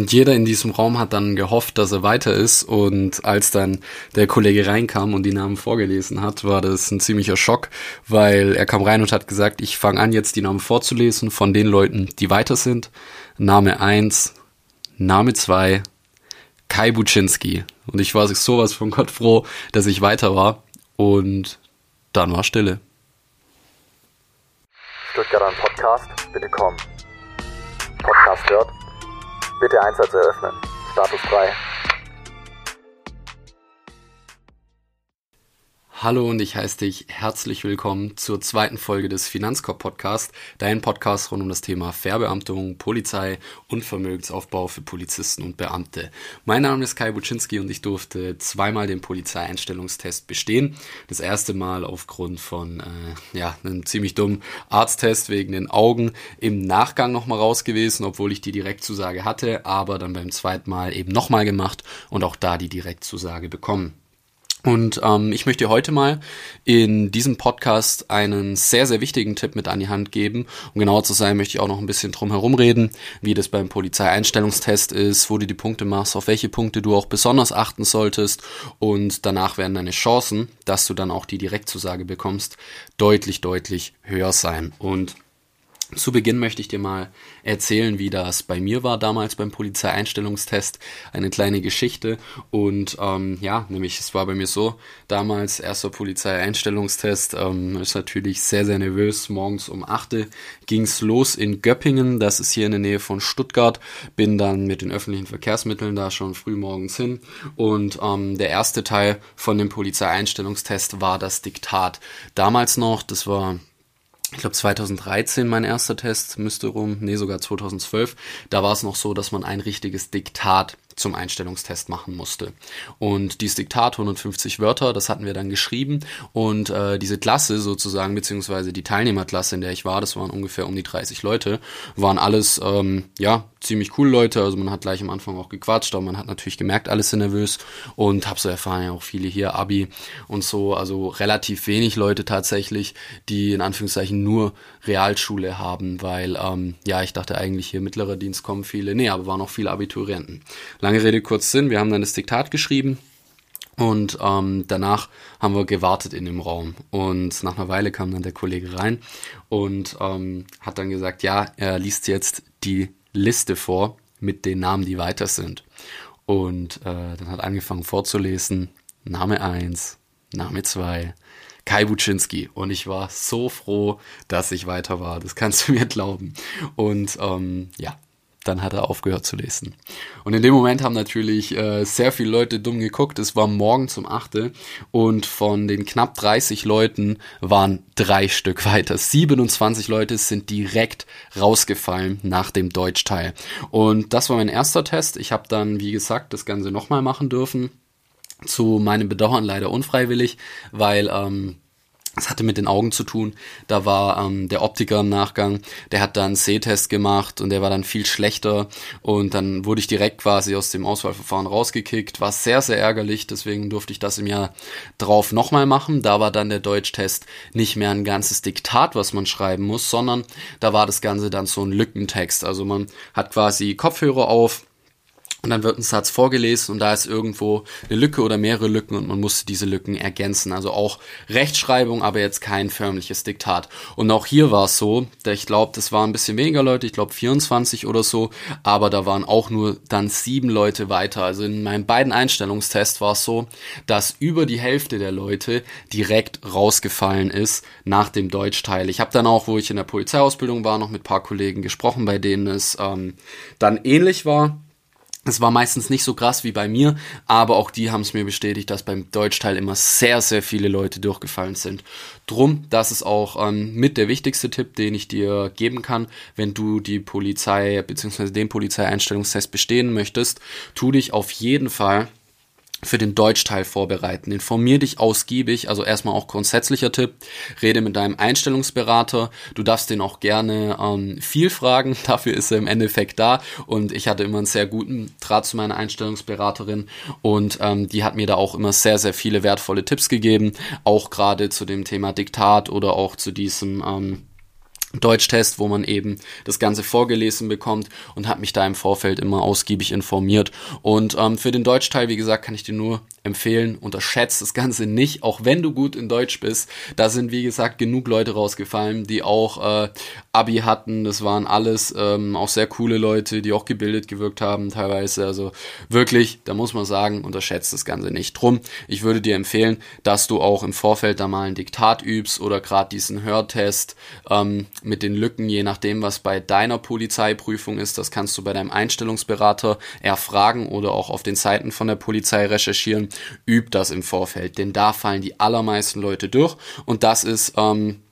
Und jeder in diesem Raum hat dann gehofft, dass er weiter ist. Und als dann der Kollege reinkam und die Namen vorgelesen hat, war das ein ziemlicher Schock, weil er kam rein und hat gesagt, ich fange an, jetzt die Namen vorzulesen von den Leuten, die weiter sind. Name eins, Name zwei, Kai Buczynski. Und ich war sowas von Gott froh, dass ich weiter war. Und dann war Stille. Stuttgarter Podcast, bitte komm. Podcast hört. Bitte Einsatz eröffnen. Status frei. Hallo und ich heiße dich herzlich willkommen zur zweiten Folge des Finanzkorb Podcast, dein Podcast rund um das Thema Verbeamtung, Polizei und Vermögensaufbau für Polizisten und Beamte. Mein Name ist Kai Buczynski und ich durfte zweimal den Polizeieinstellungstest bestehen. Das erste Mal aufgrund von äh, ja, einem ziemlich dummen Arzttest wegen den Augen im Nachgang nochmal raus gewesen, obwohl ich die Direktzusage hatte, aber dann beim zweiten Mal eben nochmal gemacht und auch da die Direktzusage bekommen. Und ähm, ich möchte heute mal in diesem Podcast einen sehr, sehr wichtigen Tipp mit an die Hand geben. Um genauer zu sein, möchte ich auch noch ein bisschen drum herum reden, wie das beim Polizeieinstellungstest ist, wo du die Punkte machst, auf welche Punkte du auch besonders achten solltest. Und danach werden deine Chancen, dass du dann auch die Direktzusage bekommst, deutlich, deutlich höher sein. Und zu Beginn möchte ich dir mal erzählen, wie das bei mir war damals beim Polizeieinstellungstest. Eine kleine Geschichte. Und ähm, ja, nämlich es war bei mir so, damals erster Polizeieinstellungstest, ähm, ist natürlich sehr, sehr nervös. Morgens um 8 ging's los in Göppingen, das ist hier in der Nähe von Stuttgart. Bin dann mit den öffentlichen Verkehrsmitteln da schon früh morgens hin. Und ähm, der erste Teil von dem Polizeieinstellungstest war das Diktat. Damals noch, das war ich glaube 2013 mein erster Test müsste rum, nee sogar 2012. Da war es noch so, dass man ein richtiges Diktat zum Einstellungstest machen musste. Und dieses Diktat 150 Wörter, das hatten wir dann geschrieben. Und äh, diese Klasse sozusagen, beziehungsweise die Teilnehmerklasse, in der ich war, das waren ungefähr um die 30 Leute, waren alles, ähm, ja, ziemlich coole Leute, also man hat gleich am Anfang auch gequatscht, aber man hat natürlich gemerkt, alles sind nervös. Und habe so erfahren, ja auch viele hier Abi und so, also relativ wenig Leute tatsächlich, die in Anführungszeichen nur Realschule haben, weil, ähm, ja, ich dachte eigentlich hier mittlerer Dienst kommen viele, nee, aber waren auch viele Abiturienten. Lange Rede, kurz Sinn, wir haben dann das Diktat geschrieben, und ähm, danach haben wir gewartet in dem Raum. Und nach einer Weile kam dann der Kollege rein und ähm, hat dann gesagt, ja, er liest jetzt die Liste vor mit den Namen, die weiter sind. Und äh, dann hat angefangen vorzulesen, Name 1, Name 2, Kai Buczynski. Und ich war so froh, dass ich weiter war. Das kannst du mir glauben. Und ähm, ja, dann hat er aufgehört zu lesen. Und in dem Moment haben natürlich äh, sehr viele Leute dumm geguckt. Es war morgen zum Achte und von den knapp 30 Leuten waren drei Stück weiter. 27 Leute sind direkt rausgefallen nach dem Deutschteil. Und das war mein erster Test. Ich habe dann, wie gesagt, das Ganze nochmal machen dürfen. Zu meinem Bedauern leider unfreiwillig, weil ähm, das hatte mit den Augen zu tun. Da war ähm, der Optiker im Nachgang, der hat dann Sehtest gemacht und der war dann viel schlechter und dann wurde ich direkt quasi aus dem Auswahlverfahren rausgekickt. War sehr, sehr ärgerlich, deswegen durfte ich das im Jahr drauf nochmal machen. Da war dann der Deutschtest nicht mehr ein ganzes Diktat, was man schreiben muss, sondern da war das Ganze dann so ein Lückentext. Also man hat quasi Kopfhörer auf, und dann wird ein Satz vorgelesen und da ist irgendwo eine Lücke oder mehrere Lücken und man musste diese Lücken ergänzen. Also auch Rechtschreibung, aber jetzt kein förmliches Diktat. Und auch hier war es so, ich glaube, das waren ein bisschen weniger Leute, ich glaube 24 oder so, aber da waren auch nur dann sieben Leute weiter. Also in meinen beiden Einstellungstests war es so, dass über die Hälfte der Leute direkt rausgefallen ist nach dem Deutschteil. Ich habe dann auch, wo ich in der Polizeiausbildung war, noch mit paar Kollegen gesprochen, bei denen es ähm, dann ähnlich war es war meistens nicht so krass wie bei mir, aber auch die haben es mir bestätigt, dass beim Deutschteil immer sehr, sehr viele Leute durchgefallen sind. Drum, das ist auch ähm, mit der wichtigste Tipp, den ich dir geben kann, wenn du die Polizei bzw. den Polizeieinstellungstest bestehen möchtest. Tu dich auf jeden Fall für den Deutschteil vorbereiten. Informier dich ausgiebig, also erstmal auch grundsätzlicher Tipp, rede mit deinem Einstellungsberater. Du darfst den auch gerne ähm, viel fragen, dafür ist er im Endeffekt da. Und ich hatte immer einen sehr guten Draht zu meiner Einstellungsberaterin und ähm, die hat mir da auch immer sehr, sehr viele wertvolle Tipps gegeben, auch gerade zu dem Thema Diktat oder auch zu diesem ähm, Deutschtest, wo man eben das Ganze vorgelesen bekommt und habe mich da im Vorfeld immer ausgiebig informiert. Und ähm, für den Deutschteil, wie gesagt, kann ich dir nur empfehlen, unterschätzt das Ganze nicht, auch wenn du gut in Deutsch bist. Da sind, wie gesagt, genug Leute rausgefallen, die auch äh, Abi hatten. Das waren alles ähm, auch sehr coole Leute, die auch gebildet gewirkt haben teilweise. Also wirklich, da muss man sagen, unterschätzt das Ganze nicht. Drum, ich würde dir empfehlen, dass du auch im Vorfeld da mal ein Diktat übst oder gerade diesen Hörtest ähm, mit den Lücken, je nachdem, was bei deiner Polizeiprüfung ist. Das kannst du bei deinem Einstellungsberater erfragen oder auch auf den Seiten von der Polizei recherchieren. Üb das im Vorfeld, denn da fallen die allermeisten Leute durch und das ist ähm,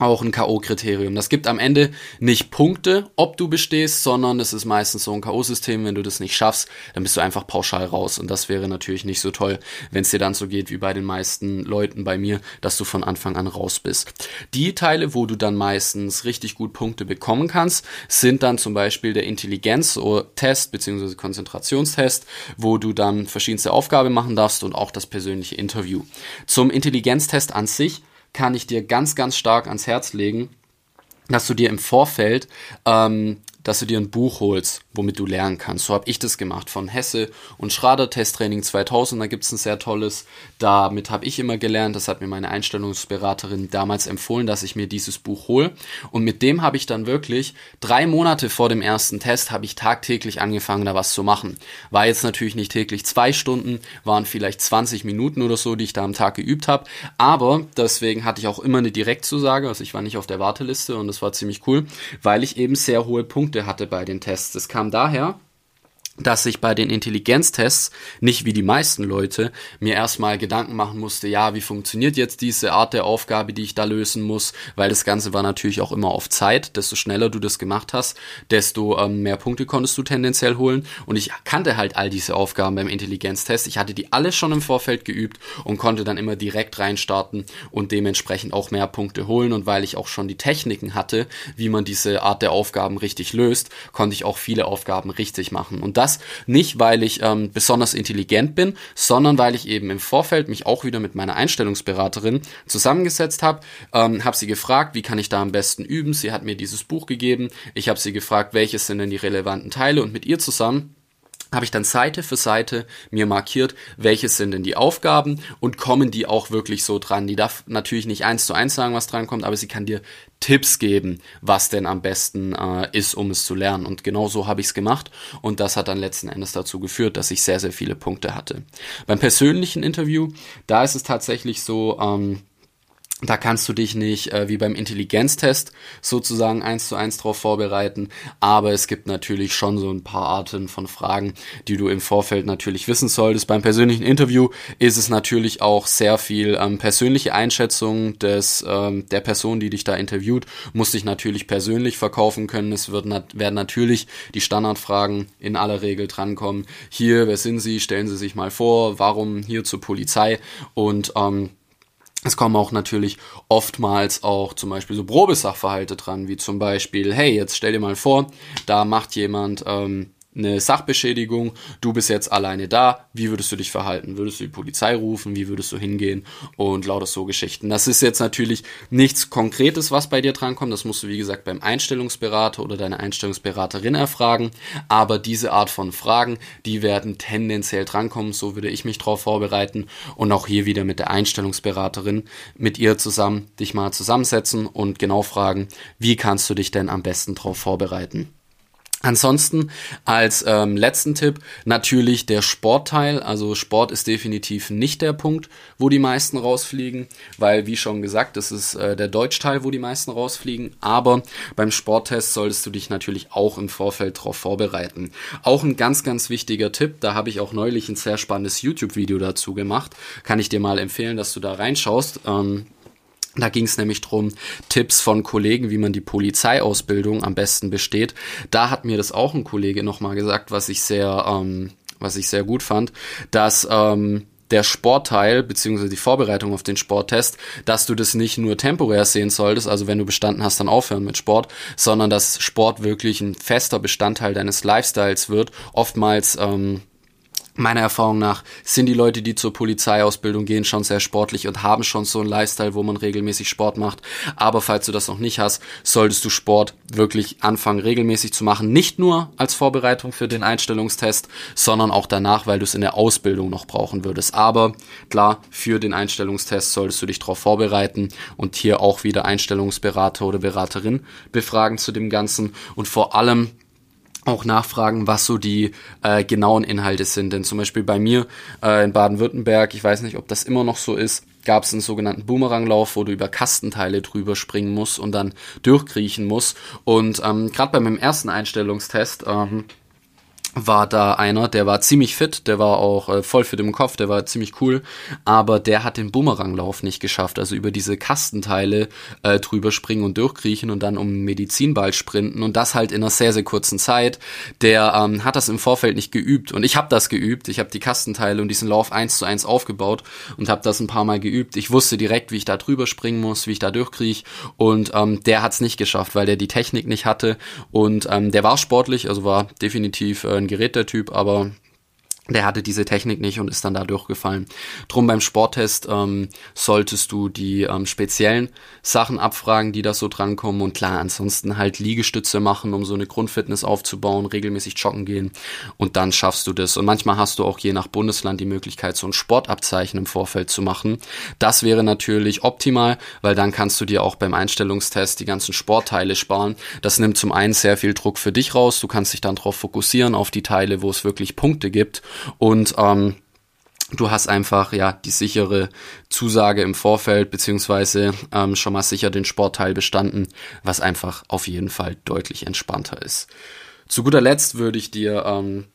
auch ein K.O.-Kriterium. Das gibt am Ende nicht Punkte, ob du bestehst, sondern es ist meistens so ein K.O.-System. Wenn du das nicht schaffst, dann bist du einfach pauschal raus. Und das wäre natürlich nicht so toll, wenn es dir dann so geht wie bei den meisten Leuten bei mir, dass du von Anfang an raus bist. Die Teile, wo du dann meistens richtig gut Punkte bekommen kannst, sind dann zum Beispiel der Intelligenz-Test bzw. Konzentrationstest, wo du dann verschiedenste Aufgaben machen darfst und auch das persönliche Interview. Zum Intelligenztest an sich kann ich dir ganz, ganz stark ans Herz legen, dass du dir im Vorfeld ähm, dass du dir ein Buch holst, womit du lernen kannst. So habe ich das gemacht von Hesse und Schrader Testtraining 2000. Da gibt es ein sehr tolles. Damit habe ich immer gelernt. Das hat mir meine Einstellungsberaterin damals empfohlen, dass ich mir dieses Buch hole. Und mit dem habe ich dann wirklich drei Monate vor dem ersten Test habe ich tagtäglich angefangen, da was zu machen. War jetzt natürlich nicht täglich zwei Stunden, waren vielleicht 20 Minuten oder so, die ich da am Tag geübt habe. Aber deswegen hatte ich auch immer eine Direktzusage. Also ich war nicht auf der Warteliste und das war ziemlich cool, weil ich eben sehr hohe Punkte Punkte hatte bei den Tests. Es kam daher, dass ich bei den Intelligenztests nicht wie die meisten Leute mir erstmal Gedanken machen musste, ja, wie funktioniert jetzt diese Art der Aufgabe, die ich da lösen muss, weil das Ganze war natürlich auch immer auf Zeit. Desto schneller du das gemacht hast, desto ähm, mehr Punkte konntest du tendenziell holen. Und ich kannte halt all diese Aufgaben beim Intelligenztest. Ich hatte die alle schon im Vorfeld geübt und konnte dann immer direkt reinstarten und dementsprechend auch mehr Punkte holen. Und weil ich auch schon die Techniken hatte, wie man diese Art der Aufgaben richtig löst, konnte ich auch viele Aufgaben richtig machen. Und das das nicht, weil ich ähm, besonders intelligent bin, sondern weil ich eben im Vorfeld mich auch wieder mit meiner Einstellungsberaterin zusammengesetzt habe, ähm, habe sie gefragt, wie kann ich da am besten üben. Sie hat mir dieses Buch gegeben. Ich habe sie gefragt, welches sind denn die relevanten Teile und mit ihr zusammen habe ich dann Seite für Seite mir markiert, welches sind denn die Aufgaben und kommen die auch wirklich so dran. Die darf natürlich nicht eins zu eins sagen, was dran kommt, aber sie kann dir Tipps geben, was denn am besten äh, ist, um es zu lernen. Und genau so habe ich es gemacht und das hat dann letzten Endes dazu geführt, dass ich sehr, sehr viele Punkte hatte. Beim persönlichen Interview, da ist es tatsächlich so, ähm, da kannst du dich nicht äh, wie beim Intelligenztest sozusagen eins zu eins drauf vorbereiten, aber es gibt natürlich schon so ein paar Arten von Fragen, die du im Vorfeld natürlich wissen solltest. Beim persönlichen Interview ist es natürlich auch sehr viel ähm, persönliche Einschätzung des ähm, der Person, die dich da interviewt, muss dich natürlich persönlich verkaufen können. Es wird nat werden natürlich die Standardfragen in aller Regel drankommen. Hier, wer sind Sie? Stellen Sie sich mal vor. Warum hier zur Polizei? Und ähm, es kommen auch natürlich oftmals auch zum Beispiel so Probesachverhalte dran, wie zum Beispiel, hey, jetzt stell dir mal vor, da macht jemand ähm, eine Sachbeschädigung, du bist jetzt alleine da, wie würdest du dich verhalten? Würdest du die Polizei rufen? Wie würdest du hingehen? Und lauter so Geschichten. Das ist jetzt natürlich nichts Konkretes, was bei dir drankommt. Das musst du, wie gesagt, beim Einstellungsberater oder deiner Einstellungsberaterin erfragen. Aber diese Art von Fragen, die werden tendenziell drankommen. So würde ich mich darauf vorbereiten. Und auch hier wieder mit der Einstellungsberaterin, mit ihr zusammen dich mal zusammensetzen und genau fragen, wie kannst du dich denn am besten darauf vorbereiten? Ansonsten als ähm, letzten Tipp natürlich der Sportteil. Also Sport ist definitiv nicht der Punkt, wo die meisten rausfliegen, weil wie schon gesagt, das ist äh, der Deutschteil, wo die meisten rausfliegen. Aber beim Sporttest solltest du dich natürlich auch im Vorfeld darauf vorbereiten. Auch ein ganz, ganz wichtiger Tipp, da habe ich auch neulich ein sehr spannendes YouTube-Video dazu gemacht. Kann ich dir mal empfehlen, dass du da reinschaust. Ähm, da ging es nämlich drum Tipps von Kollegen, wie man die Polizeiausbildung am besten besteht. Da hat mir das auch ein Kollege nochmal gesagt, was ich sehr, ähm, was ich sehr gut fand, dass ähm, der Sportteil beziehungsweise die Vorbereitung auf den Sporttest, dass du das nicht nur temporär sehen solltest, also wenn du bestanden hast, dann aufhören mit Sport, sondern dass Sport wirklich ein fester Bestandteil deines Lifestyles wird. Oftmals ähm, meiner Erfahrung nach sind die Leute, die zur Polizeiausbildung gehen, schon sehr sportlich und haben schon so einen Lifestyle, wo man regelmäßig Sport macht. Aber falls du das noch nicht hast, solltest du Sport wirklich anfangen, regelmäßig zu machen. Nicht nur als Vorbereitung für den Einstellungstest, sondern auch danach, weil du es in der Ausbildung noch brauchen würdest. Aber klar, für den Einstellungstest solltest du dich darauf vorbereiten und hier auch wieder Einstellungsberater oder Beraterin befragen zu dem Ganzen. Und vor allem auch nachfragen, was so die äh, genauen Inhalte sind. Denn zum Beispiel bei mir äh, in Baden-Württemberg, ich weiß nicht, ob das immer noch so ist, gab es einen sogenannten Boomeranglauf, wo du über Kastenteile drüber springen musst und dann durchkriechen musst. Und ähm, gerade bei meinem ersten Einstellungstest ähm, war da einer, der war ziemlich fit, der war auch äh, voll fit im Kopf, der war ziemlich cool, aber der hat den Bumeranglauf nicht geschafft, also über diese Kastenteile äh, drüber springen und durchkriechen und dann um Medizinball sprinten und das halt in einer sehr, sehr kurzen Zeit. Der ähm, hat das im Vorfeld nicht geübt und ich habe das geübt, ich habe die Kastenteile und diesen Lauf eins zu eins aufgebaut und habe das ein paar Mal geübt. Ich wusste direkt, wie ich da drüber springen muss, wie ich da durchkriech und ähm, der hat es nicht geschafft, weil der die Technik nicht hatte und ähm, der war sportlich, also war definitiv äh, ein Gerät der Typ, aber der hatte diese Technik nicht und ist dann da durchgefallen. Drum beim Sporttest ähm, solltest du die ähm, speziellen Sachen abfragen, die da so drankommen und klar, ansonsten halt Liegestütze machen, um so eine Grundfitness aufzubauen, regelmäßig joggen gehen und dann schaffst du das. Und manchmal hast du auch je nach Bundesland die Möglichkeit, so ein Sportabzeichen im Vorfeld zu machen. Das wäre natürlich optimal, weil dann kannst du dir auch beim Einstellungstest die ganzen Sportteile sparen. Das nimmt zum einen sehr viel Druck für dich raus. Du kannst dich dann darauf fokussieren, auf die Teile, wo es wirklich Punkte gibt und ähm, du hast einfach ja die sichere Zusage im Vorfeld beziehungsweise ähm, schon mal sicher den Sportteil bestanden, was einfach auf jeden Fall deutlich entspannter ist. Zu guter Letzt würde ich dir ähm,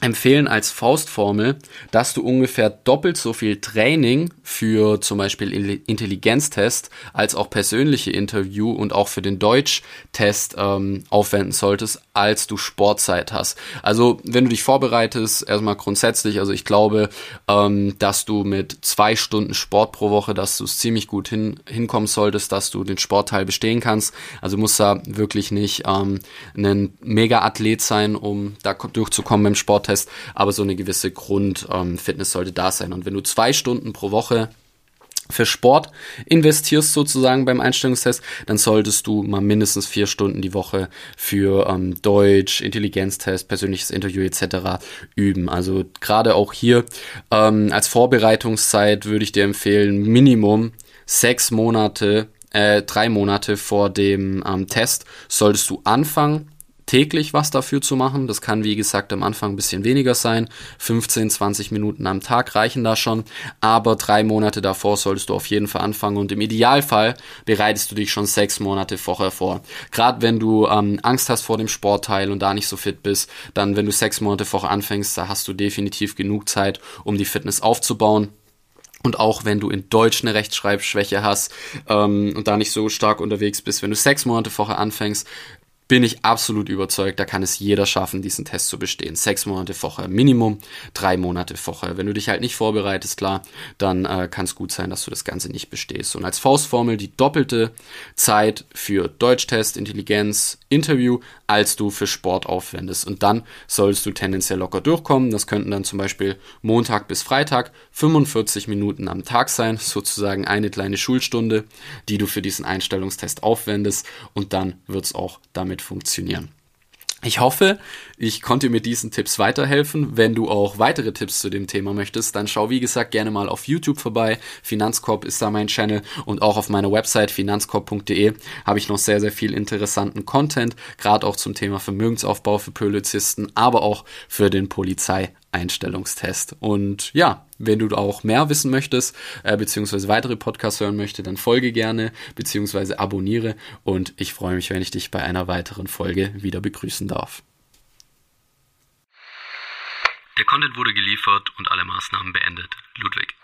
empfehlen als Faustformel, dass du ungefähr doppelt so viel Training für zum Beispiel Intelligenztest als auch persönliche Interview und auch für den Deutschtest ähm, aufwenden solltest, als du Sportzeit hast. Also wenn du dich vorbereitest, erstmal grundsätzlich, also ich glaube, ähm, dass du mit zwei Stunden Sport pro Woche, dass du es ziemlich gut hin, hinkommen solltest, dass du den Sportteil bestehen kannst. Also muss da wirklich nicht ähm, ein Mega-Athlet sein, um da durchzukommen beim Sporttest, aber so eine gewisse Grundfitness ähm, sollte da sein. Und wenn du zwei Stunden pro Woche für Sport investierst sozusagen beim Einstellungstest, dann solltest du mal mindestens vier Stunden die Woche für ähm, Deutsch, Intelligenztest, persönliches Interview etc. üben. Also gerade auch hier ähm, als Vorbereitungszeit würde ich dir empfehlen, Minimum sechs Monate, äh, drei Monate vor dem ähm, Test solltest du anfangen täglich was dafür zu machen. Das kann, wie gesagt, am Anfang ein bisschen weniger sein. 15, 20 Minuten am Tag reichen da schon. Aber drei Monate davor solltest du auf jeden Fall anfangen. Und im Idealfall bereitest du dich schon sechs Monate vorher vor. Gerade wenn du ähm, Angst hast vor dem Sportteil und da nicht so fit bist, dann, wenn du sechs Monate vorher anfängst, da hast du definitiv genug Zeit, um die Fitness aufzubauen. Und auch wenn du in Deutsch eine Rechtschreibschwäche hast ähm, und da nicht so stark unterwegs bist, wenn du sechs Monate vorher anfängst, bin ich absolut überzeugt, da kann es jeder schaffen, diesen Test zu bestehen. Sechs Monate vorher Minimum, drei Monate vorher. Wenn du dich halt nicht vorbereitest, klar, dann äh, kann es gut sein, dass du das Ganze nicht bestehst. Und als Faustformel die doppelte Zeit für Deutschtest, Intelligenz, Interview, als du für Sport aufwendest. Und dann sollst du tendenziell locker durchkommen. Das könnten dann zum Beispiel Montag bis Freitag 45 Minuten am Tag sein, sozusagen eine kleine Schulstunde, die du für diesen Einstellungstest aufwendest. Und dann wird es auch damit damit funktionieren. Ich hoffe, ich konnte mit diesen Tipps weiterhelfen. Wenn du auch weitere Tipps zu dem Thema möchtest, dann schau wie gesagt gerne mal auf YouTube vorbei. Finanzkorb ist da mein Channel und auch auf meiner Website finanzkorb.de habe ich noch sehr, sehr viel interessanten Content, gerade auch zum Thema Vermögensaufbau für Polizisten, aber auch für den Polizei Einstellungstest. Und ja, wenn du auch mehr wissen möchtest, äh, beziehungsweise weitere Podcasts hören möchtest, dann folge gerne, beziehungsweise abonniere. Und ich freue mich, wenn ich dich bei einer weiteren Folge wieder begrüßen darf. Der Content wurde geliefert und alle Maßnahmen beendet. Ludwig.